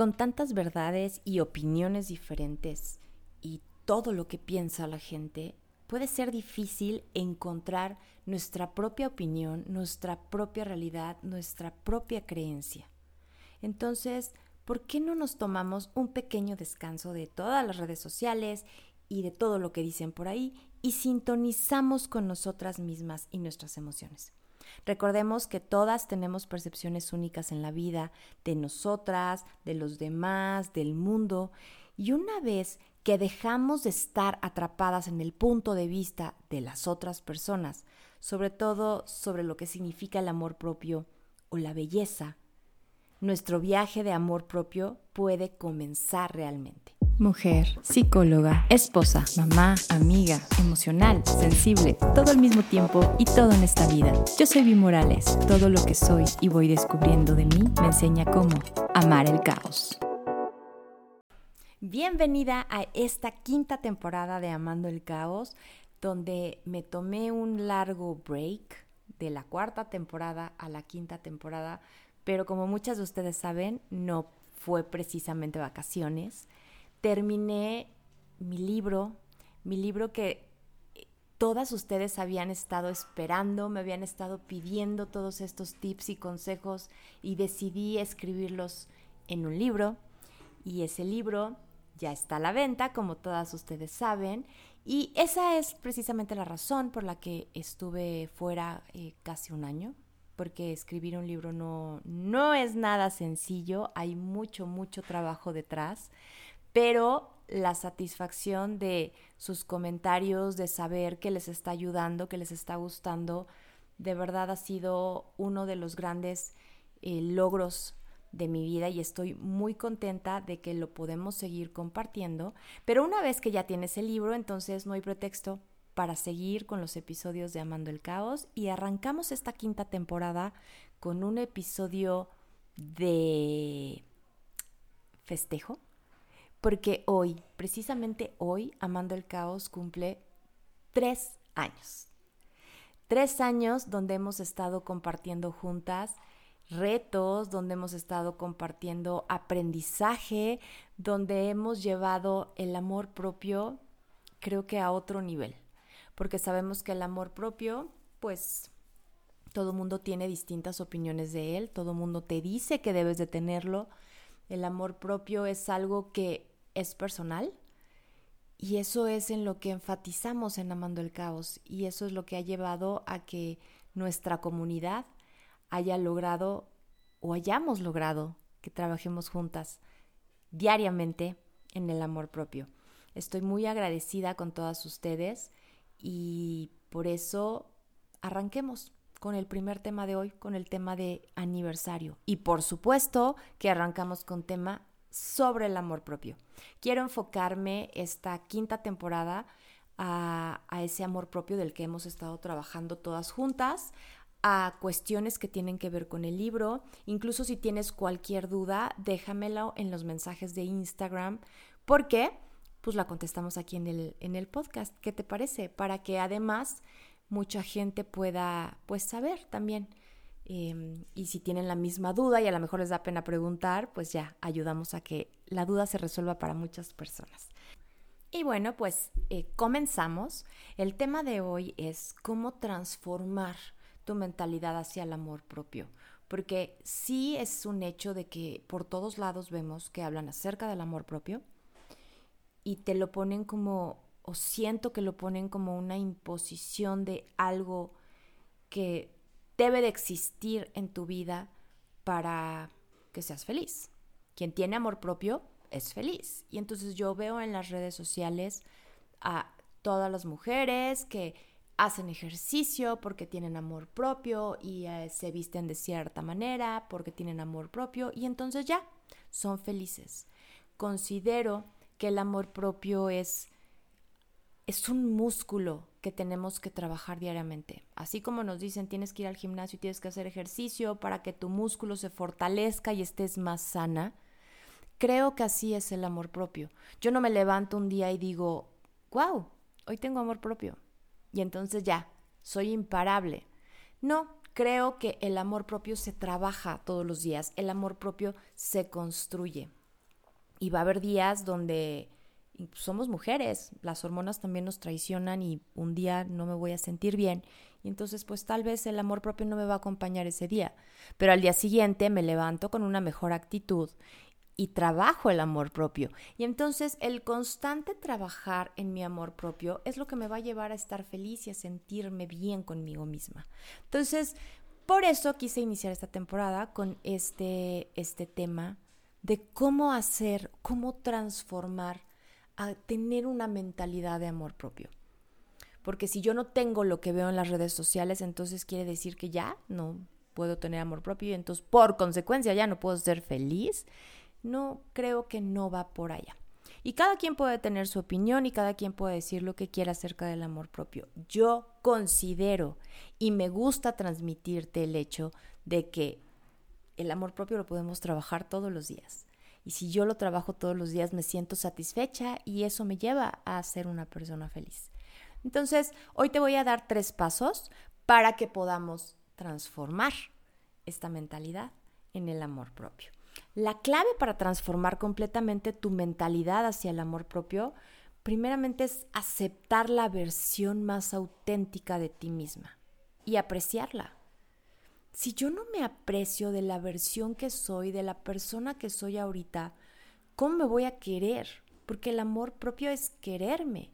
Con tantas verdades y opiniones diferentes y todo lo que piensa la gente, puede ser difícil encontrar nuestra propia opinión, nuestra propia realidad, nuestra propia creencia. Entonces, ¿por qué no nos tomamos un pequeño descanso de todas las redes sociales y de todo lo que dicen por ahí y sintonizamos con nosotras mismas y nuestras emociones? Recordemos que todas tenemos percepciones únicas en la vida, de nosotras, de los demás, del mundo, y una vez que dejamos de estar atrapadas en el punto de vista de las otras personas, sobre todo sobre lo que significa el amor propio o la belleza, nuestro viaje de amor propio puede comenzar realmente mujer, psicóloga, esposa, mamá, amiga, emocional, sensible, todo al mismo tiempo y todo en esta vida. Yo soy Vi Morales. Todo lo que soy y voy descubriendo de mí me enseña cómo amar el caos. Bienvenida a esta quinta temporada de Amando el Caos, donde me tomé un largo break de la cuarta temporada a la quinta temporada, pero como muchas de ustedes saben, no fue precisamente vacaciones terminé mi libro, mi libro que todas ustedes habían estado esperando, me habían estado pidiendo todos estos tips y consejos y decidí escribirlos en un libro. Y ese libro ya está a la venta, como todas ustedes saben, y esa es precisamente la razón por la que estuve fuera eh, casi un año, porque escribir un libro no, no es nada sencillo, hay mucho, mucho trabajo detrás pero la satisfacción de sus comentarios, de saber que les está ayudando, que les está gustando, de verdad ha sido uno de los grandes eh, logros de mi vida y estoy muy contenta de que lo podemos seguir compartiendo. Pero una vez que ya tienes el libro, entonces no hay pretexto para seguir con los episodios de Amando el Caos y arrancamos esta quinta temporada con un episodio de festejo porque hoy, precisamente hoy, Amando el Caos cumple tres años. Tres años donde hemos estado compartiendo juntas retos, donde hemos estado compartiendo aprendizaje, donde hemos llevado el amor propio, creo que a otro nivel, porque sabemos que el amor propio, pues todo mundo tiene distintas opiniones de él, todo mundo te dice que debes de tenerlo. El amor propio es algo que es personal y eso es en lo que enfatizamos en Amando el Caos y eso es lo que ha llevado a que nuestra comunidad haya logrado o hayamos logrado que trabajemos juntas diariamente en el amor propio. Estoy muy agradecida con todas ustedes y por eso arranquemos con el primer tema de hoy, con el tema de aniversario. Y por supuesto que arrancamos con tema sobre el amor propio. Quiero enfocarme esta quinta temporada a, ese amor propio del que hemos estado trabajando todas juntas, a cuestiones que tienen que ver con el libro. Incluso si tienes cualquier duda, déjamelo en los mensajes de Instagram, porque pues la contestamos aquí en el, en el podcast. ¿Qué te parece? Para que además mucha gente pueda pues saber también Em, y si tienen la misma duda y a lo mejor les da pena preguntar, pues ya ayudamos a que la duda se resuelva para muchas personas. Y bueno, pues eh, comenzamos. El tema de hoy es cómo transformar tu mentalidad hacia el amor propio. Porque sí es un hecho de que por todos lados vemos que hablan acerca del amor propio y te lo ponen como, o siento que lo ponen como una imposición de algo que debe de existir en tu vida para que seas feliz. Quien tiene amor propio es feliz. Y entonces yo veo en las redes sociales a todas las mujeres que hacen ejercicio porque tienen amor propio y eh, se visten de cierta manera porque tienen amor propio y entonces ya son felices. Considero que el amor propio es es un músculo que tenemos que trabajar diariamente. Así como nos dicen, tienes que ir al gimnasio y tienes que hacer ejercicio para que tu músculo se fortalezca y estés más sana. Creo que así es el amor propio. Yo no me levanto un día y digo, wow, hoy tengo amor propio. Y entonces ya, soy imparable. No, creo que el amor propio se trabaja todos los días. El amor propio se construye. Y va a haber días donde somos mujeres, las hormonas también nos traicionan y un día no me voy a sentir bien. Y entonces pues tal vez el amor propio no me va a acompañar ese día. Pero al día siguiente me levanto con una mejor actitud y trabajo el amor propio. Y entonces el constante trabajar en mi amor propio es lo que me va a llevar a estar feliz y a sentirme bien conmigo misma. Entonces, por eso quise iniciar esta temporada con este, este tema de cómo hacer, cómo transformar a tener una mentalidad de amor propio. Porque si yo no tengo lo que veo en las redes sociales, entonces quiere decir que ya no puedo tener amor propio y entonces por consecuencia ya no puedo ser feliz no creo que no va por allá. Y cada quien puede tener su opinión y cada quien puede decir lo que quiera acerca del amor propio. Yo considero y me gusta transmitirte el hecho de que el amor propio lo podemos trabajar todos los días. Y si yo lo trabajo todos los días me siento satisfecha y eso me lleva a ser una persona feliz. Entonces, hoy te voy a dar tres pasos para que podamos transformar esta mentalidad en el amor propio. La clave para transformar completamente tu mentalidad hacia el amor propio, primeramente es aceptar la versión más auténtica de ti misma y apreciarla. Si yo no me aprecio de la versión que soy, de la persona que soy ahorita, ¿cómo me voy a querer? Porque el amor propio es quererme.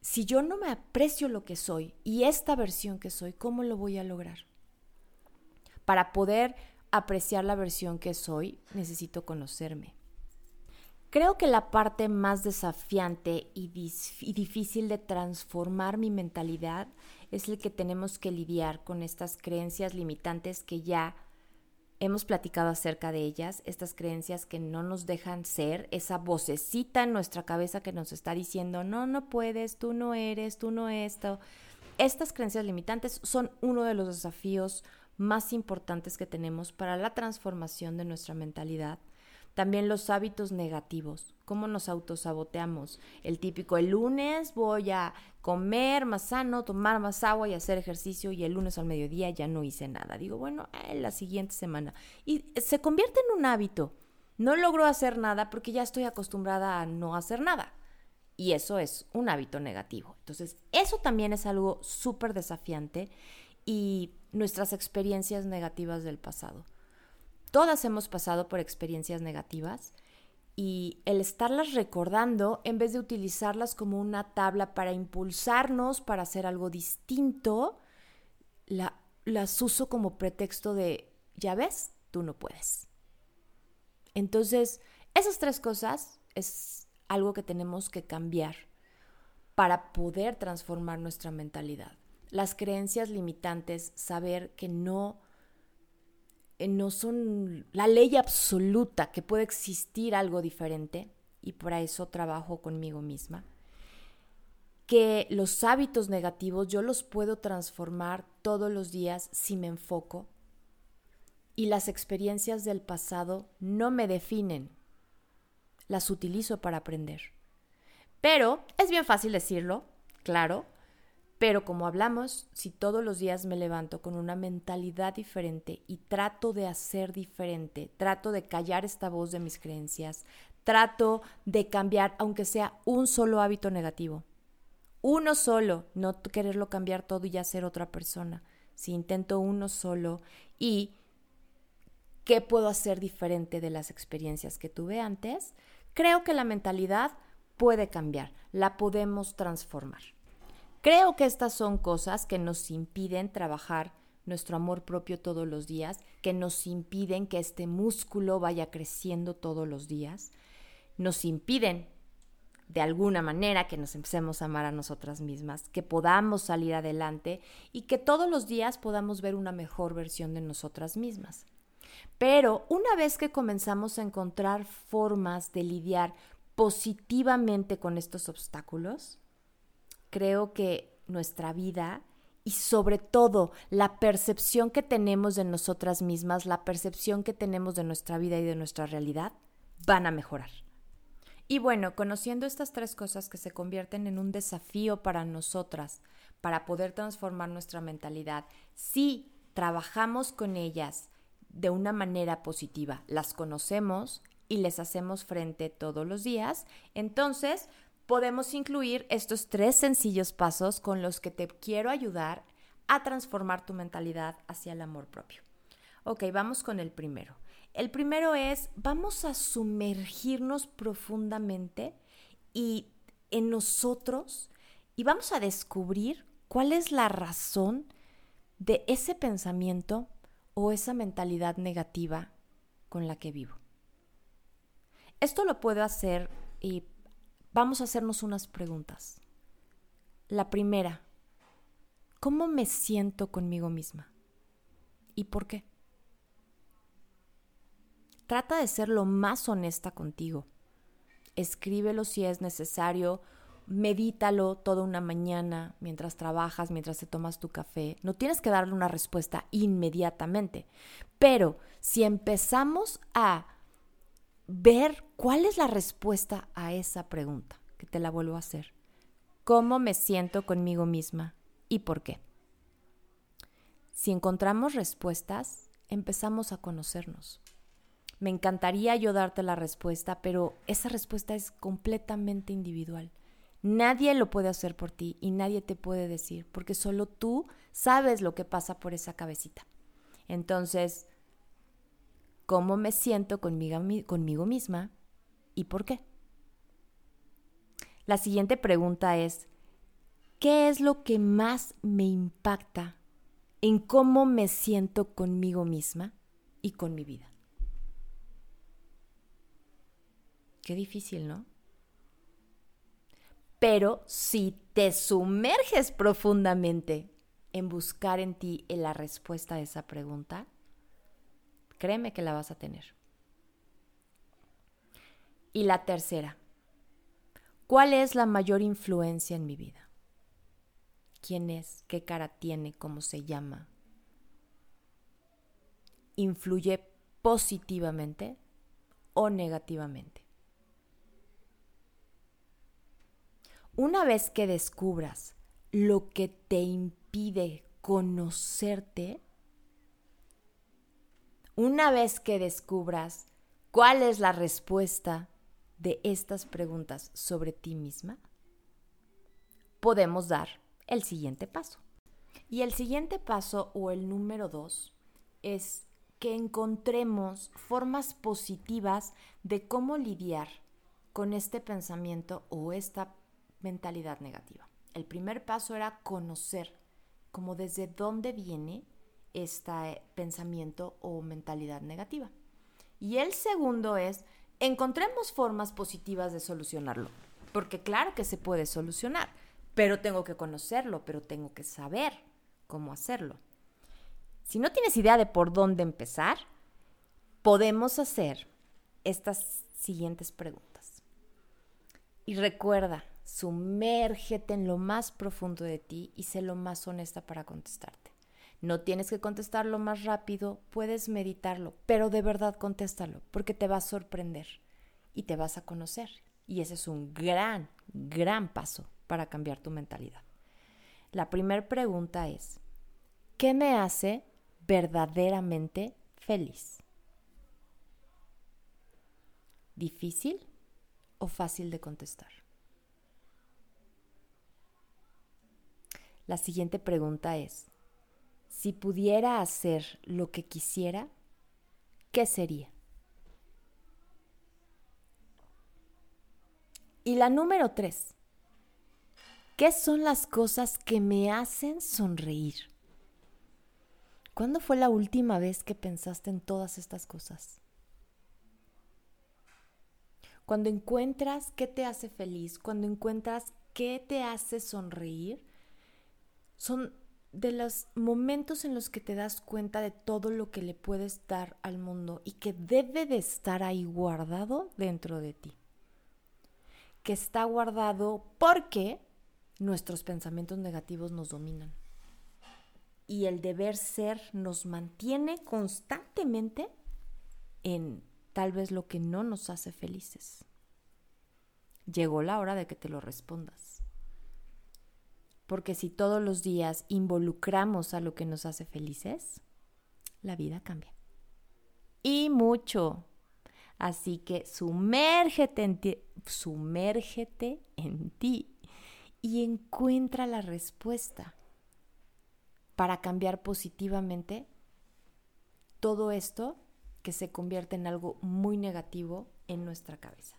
Si yo no me aprecio lo que soy y esta versión que soy, ¿cómo lo voy a lograr? Para poder apreciar la versión que soy, necesito conocerme. Creo que la parte más desafiante y, difícil de transformar mi mentalidad es el que tenemos que lidiar con estas creencias limitantes que ya hemos platicado acerca de ellas, estas creencias que no nos dejan ser, esa vocecita en nuestra cabeza que nos está diciendo, no, no puedes, tú no eres, tú no esto. Estas creencias limitantes son uno de los desafíos más importantes que tenemos para la transformación de nuestra mentalidad. También los hábitos negativos, cómo nos autosaboteamos. El típico, el lunes voy a comer más sano, tomar más agua y hacer ejercicio y el lunes al mediodía ya no hice nada. Digo, bueno, eh, la siguiente semana. Y se convierte en un hábito. No logro hacer nada porque ya estoy acostumbrada a no hacer nada. Y eso es un hábito negativo. Entonces, eso también es algo súper desafiante y nuestras experiencias negativas del pasado. Todas hemos pasado por experiencias negativas y el estarlas recordando en vez de utilizarlas como una tabla para impulsarnos para hacer algo distinto, las uso como pretexto de, ya ves, tú no puedes. Entonces, esas tres cosas es algo que tenemos que cambiar para poder transformar nuestra mentalidad las creencias limitantes, saber que no, no son la ley absoluta, que puede existir algo diferente, y para eso trabajo conmigo misma. Que los hábitos negativos yo los puedo transformar todos los días si me enfoco. Y las experiencias del pasado no me definen, las utilizo para aprender. Pero es bien fácil decirlo, claro, pero como hablamos, si todos los días me levanto con una mentalidad diferente y trato de hacer diferente, trato de callar esta voz de mis creencias, trato de cambiar, aunque sea un solo hábito negativo, uno solo, no quererlo cambiar todo y ya ser otra persona. Si intento uno solo y qué puedo hacer diferente de las experiencias que tuve antes, creo que la mentalidad puede cambiar, la podemos transformar. Creo que estas son cosas que nos impiden trabajar nuestro amor propio todos los días, que nos impiden que este músculo vaya creciendo todos los días, nos impiden de alguna manera que nos empecemos a amar a nosotras mismas, que podamos salir adelante y que todos los días podamos ver una mejor versión de nosotras mismas. Pero una vez que comenzamos a encontrar formas de lidiar positivamente con estos obstáculos, creo que nuestra vida y sobre todo la percepción que tenemos de nosotras mismas, la percepción que tenemos de nuestra vida y de nuestra realidad, van a mejorar. Y bueno, conociendo estas tres cosas que se convierten en un desafío para nosotras, para poder transformar nuestra mentalidad, si trabajamos con ellas de una manera positiva, las conocemos, y les hacemos frente todos los días, entonces podemos incluir estos tres sencillos pasos con los que te quiero ayudar a transformar tu mentalidad hacia el amor propio. Ok, vamos con el primero. El primero es, vamos a sumergirnos profundamente y en nosotros y vamos a descubrir cuál es la razón de ese pensamiento o esa mentalidad negativa con la que vivo. Esto lo puedo hacer y vamos a hacernos unas preguntas. La primera, ¿cómo me siento conmigo misma? ¿Y por qué? Trata de ser lo más honesta contigo. Escríbelo si es necesario, medítalo toda una mañana mientras trabajas, mientras te tomas tu café. No tienes que darle una respuesta inmediatamente, pero si empezamos a ver cuál es la respuesta a esa pregunta, que te la vuelvo a hacer. ¿Cómo me siento conmigo misma y por qué? Si encontramos respuestas, empezamos a conocernos. Me encantaría yo darte la respuesta, pero esa respuesta es completamente individual. Nadie lo puede hacer por ti y nadie te puede decir, porque solo tú sabes lo que pasa por esa cabecita. Entonces, ¿cómo me siento conmigo, misma y por qué? La siguiente pregunta es, ¿qué es lo que más me impacta en cómo me siento conmigo misma y con mi vida? Qué difícil, ¿no? Pero si te sumerges profundamente en buscar en ti la respuesta a esa pregunta, créeme que la vas a tener. Y la tercera, ¿cuál es la mayor influencia en mi vida? ¿Quién es? ¿Qué cara tiene? ¿Cómo se llama? ¿Influye positivamente o negativamente? Una vez que descubras lo que te impide conocerte, una vez que descubras cuál es la respuesta de estas preguntas sobre ti misma, podemos dar el siguiente paso. Y el siguiente paso o el número dos es que encontremos formas positivas de cómo lidiar con este pensamiento o esta mentalidad negativa. El primer paso era conocer como desde dónde viene este pensamiento o mentalidad negativa. Y el segundo es, encontremos formas positivas de solucionarlo, porque claro que se puede solucionar, pero tengo que conocerlo, pero tengo que saber cómo hacerlo. Si no tienes idea de por dónde empezar, podemos hacer estas siguientes preguntas. Y recuerda, Sumérgete en lo más profundo de ti y sé lo más honesta para contestarte. No tienes que contestarlo más rápido, puedes meditarlo, pero de verdad contéstalo, porque te va a sorprender y te vas a conocer. Y ese es un gran, gran paso para cambiar tu mentalidad. La primera pregunta es, ¿qué me hace verdaderamente feliz? ¿Difícil o fácil de contestar? La siguiente pregunta es, si pudiera hacer lo que quisiera, ¿qué sería? Y la número tres, ¿qué son las cosas que me hacen sonreír? ¿Cuándo fue la última vez que pensaste en todas estas cosas? Cuando encuentras qué te hace feliz, cuando encuentras qué te hace sonreír, son de los momentos en los que te das cuenta de todo lo que le puedes dar al mundo y que debe de estar ahí guardado dentro de ti. Que está guardado porque nuestros pensamientos negativos nos dominan. Y el deber ser nos mantiene constantemente en tal vez lo que no nos hace felices. Llegó la hora de que te lo respondas porque si todos los días involucramos a lo que nos hace felices, la vida cambia. Y mucho. Así que sumérgete en ti, sumérgete en ti y encuentra la respuesta para cambiar positivamente todo esto que se convierte en algo muy negativo en nuestra cabeza.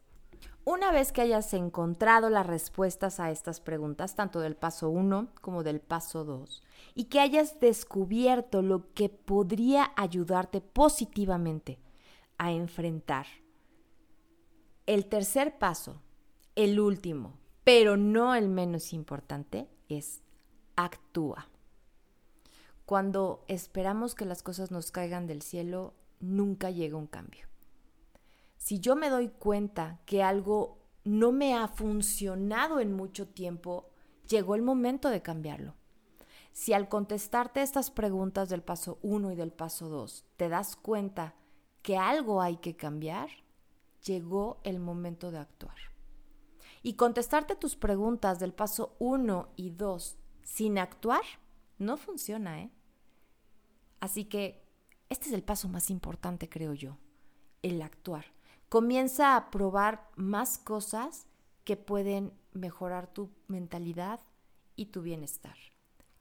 Una vez que hayas encontrado las respuestas a estas preguntas, tanto del paso 1 como del paso 2, y que hayas descubierto lo que podría ayudarte positivamente a enfrentar el tercer paso, el último, pero no el menos importante, es actúa. Cuando esperamos que las cosas nos caigan del cielo, nunca llega un cambio. Si yo me doy cuenta que algo no me ha funcionado en mucho tiempo, llegó el momento de cambiarlo. Si al contestarte estas preguntas del paso 1 y del paso 2 te das cuenta que algo hay que cambiar, llegó el momento de actuar. Y contestarte tus preguntas del paso 1 y 2 sin actuar no funciona, ¿eh? Así que este es el paso más importante, creo yo, el actuar. Comienza a probar más cosas que pueden mejorar tu mentalidad y tu bienestar.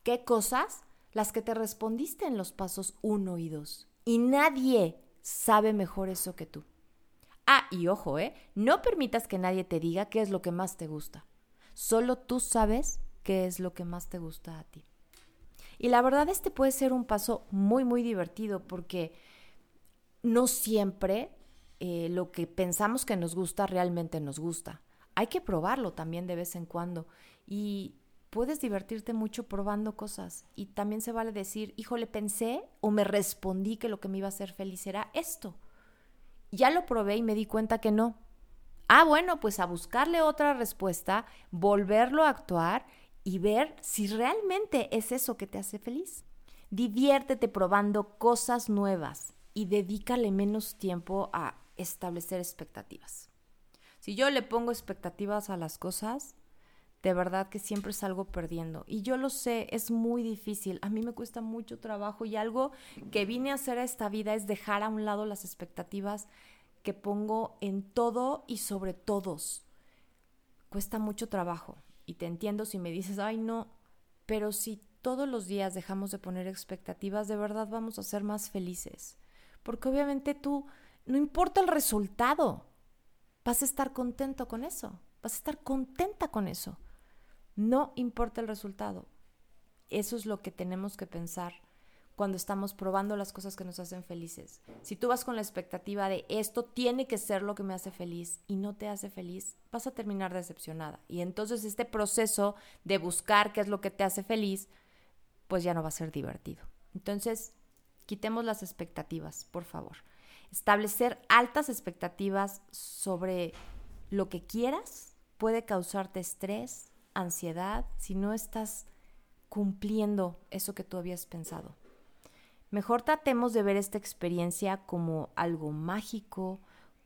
¿Qué cosas? Las que te respondiste en los pasos 1 y 2. Y nadie sabe mejor eso que tú. Ah, y ojo, ¿eh? No permitas que nadie te diga qué es lo que más te gusta. Solo tú sabes qué es lo que más te gusta a ti. Y la verdad este puede ser un paso muy, muy divertido porque no siempre eh, lo que pensamos que nos gusta realmente nos gusta. Hay que probarlo también de vez en cuando y puedes divertirte mucho probando cosas y también se vale decir, híjole, pensé o me respondí que lo que me iba a hacer feliz era esto. Ya lo probé y me di cuenta que no. Ah, bueno, pues a buscarle otra respuesta, volverlo a actuar y ver si realmente es eso que te hace feliz. Diviértete probando cosas nuevas y dedícale menos tiempo a establecer expectativas. Si yo le pongo expectativas a las cosas, de verdad que siempre salgo perdiendo. Y yo lo sé, es muy difícil. A mí me cuesta mucho trabajo y algo que vine a hacer a esta vida es dejar a un lado las expectativas que pongo en todo y sobre todos. Cuesta mucho trabajo y te entiendo si me dices, ay no, pero si todos los días dejamos de poner expectativas, de verdad vamos a ser más felices. Porque obviamente tú, no importa el resultado, vas a estar contento con eso, vas a estar contenta con eso. No importa el resultado. Eso es lo que tenemos que pensar cuando estamos probando las cosas que nos hacen felices. Si tú vas con la expectativa de esto tiene que ser lo que me hace feliz y no te hace feliz, vas a terminar decepcionada. Y entonces este proceso de buscar qué es lo que te hace feliz, pues ya no va a ser divertido. Entonces, quitemos las expectativas, por favor. Establecer altas expectativas sobre lo que quieras puede causarte estrés, ansiedad, si no estás cumpliendo eso que tú habías pensado. Mejor tratemos de ver esta experiencia como algo mágico,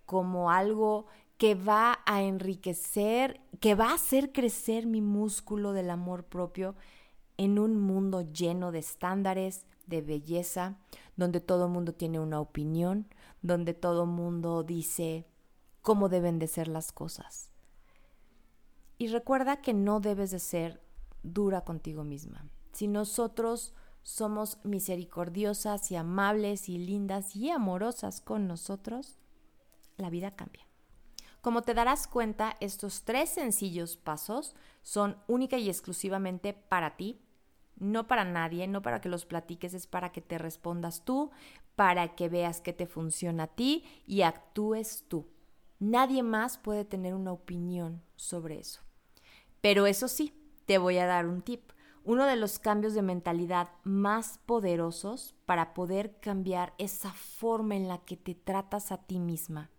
como algo que va a enriquecer, que va a hacer crecer mi músculo del amor propio en un mundo lleno de estándares, de belleza, donde todo el mundo tiene una opinión, donde todo mundo dice cómo deben de ser las cosas. Y recuerda que no debes de ser dura contigo misma. Si nosotros somos misericordiosas y amables y lindas y amorosas con nosotros, la vida cambia. Como te darás cuenta, estos tres sencillos pasos son única y exclusivamente para ti, no para nadie, no para que los platiques, es para que te respondas tú, para que veas que te funciona a ti y actúes tú. Nadie más puede tener una opinión sobre eso. Pero eso sí, te voy a dar un tip uno de los cambios de mentalidad más poderosos para poder cambiar esa forma en la que te tratas a ti misma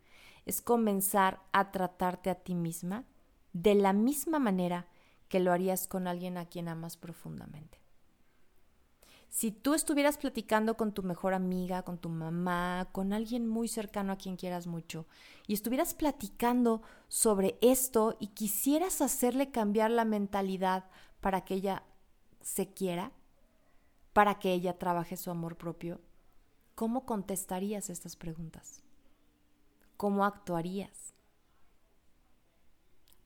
es comenzar a tratarte a ti misma de la misma manera que lo harías con alguien a quien amas profundamente. Si tú estuvieras platicando con tu mejor amiga, con tu mamá, con alguien muy cercano a quien quieras mucho, y estuvieras platicando sobre esto y quisieras hacerle cambiar la mentalidad para que ella se quiera, para que ella trabaje su amor propio, ¿cómo contestarías estas preguntas? ¿cómo actuarías?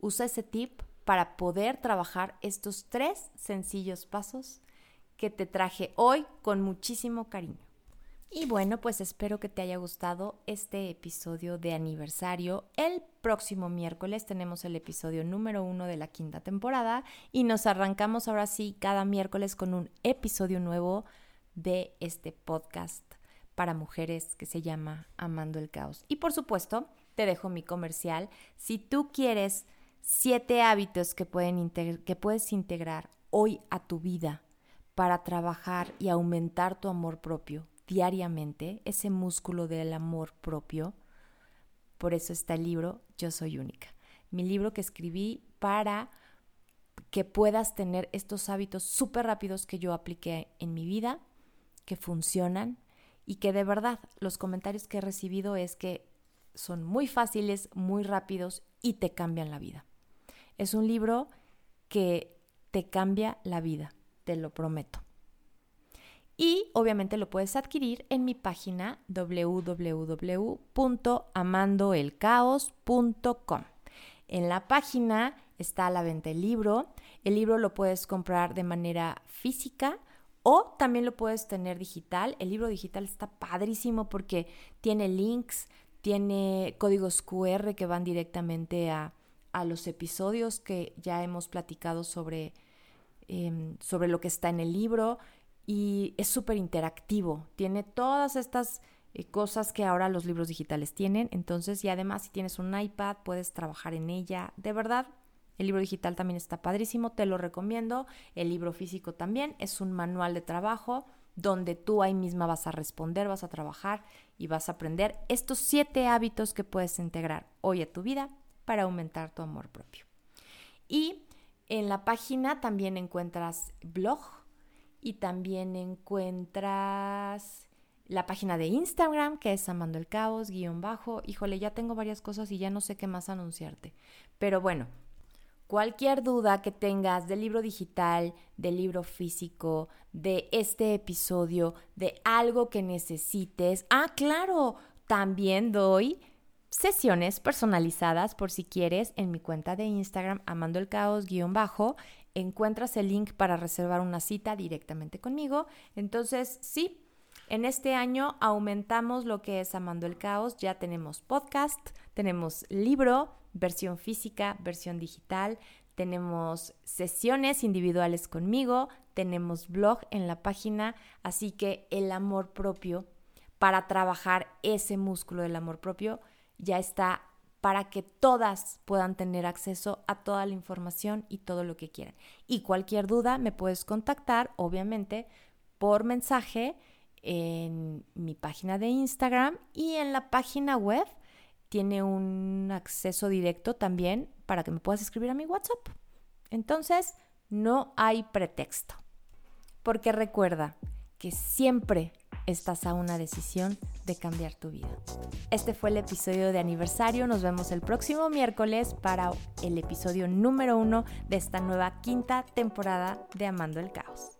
Usa ese tip para poder trabajar estos tres sencillos pasos que te traje hoy con muchísimo cariño. Y bueno, pues espero que te haya gustado este episodio de aniversario. El próximo miércoles tenemos el episodio número uno de la quinta temporada y nos arrancamos ahora sí cada miércoles con un episodio nuevo de este podcast para mujeres que se llama Amando el Caos. Y por supuesto, te dejo mi comercial. Si tú quieres siete hábitos que, pueden que puedes integrar hoy a tu vida para trabajar y aumentar tu amor propio diariamente, ese músculo del amor propio. Por eso está el libro Yo Soy Única. Mi libro que escribí para que puedas tener estos hábitos súper rápidos que yo apliqué en mi vida, que funcionan y que de verdad los comentarios que he recibido es que son muy fáciles, muy rápidos y te cambian la vida. Es un libro que te cambia la vida, te lo prometo. Y obviamente lo puedes adquirir en mi página www.amandoelcaos.com. En la página está a la venta el libro. El libro lo puedes comprar de manera física o también lo puedes tener digital. El libro digital está padrísimo porque tiene links, tiene códigos QR que van directamente a, los episodios que ya hemos platicado sobre, em, sobre lo que está en el libro y es súper interactivo. Tiene todas estas eh, cosas que ahora los libros digitales tienen. Entonces, y además si tienes un iPad, puedes trabajar en ella. De verdad, el libro digital también está padrísimo, te lo recomiendo. El libro físico también es un manual de trabajo donde tú ahí misma vas a responder, vas a trabajar y vas a aprender estos siete hábitos que puedes integrar hoy a tu vida para aumentar tu amor propio. Y en la página también encuentras blog, y también encuentras la página de Instagram, que es Amando el Caos, guion bajo. Híjole, ya tengo varias cosas y ya no sé qué más anunciarte. Pero bueno, cualquier duda que tengas del libro digital, del libro físico, de este episodio, de algo que necesites. Ah, claro, también doy sesiones personalizadas por si quieres en mi cuenta de Instagram, Amando el Caos, guion bajo encuentras el link para reservar una cita directamente conmigo. Entonces, sí, en este año aumentamos lo que es Amando el Caos. Ya tenemos podcast, tenemos libro, versión física, versión digital, tenemos sesiones individuales conmigo, tenemos blog en la página, así que el amor propio, para trabajar ese músculo del amor propio, ya está para que todas puedan tener acceso a toda la información y todo lo que quieran. Y cualquier duda me puedes contactar, obviamente, por mensaje en mi página de Instagram y en la página web tiene un acceso directo también para que me puedas escribir a mi WhatsApp. Entonces, no hay pretexto. Porque recuerda que siempre estás a una decisión de cambiar tu vida. Este fue el episodio de aniversario. Nos vemos el próximo miércoles para el episodio número uno de esta nueva quinta temporada de Amando el Caos.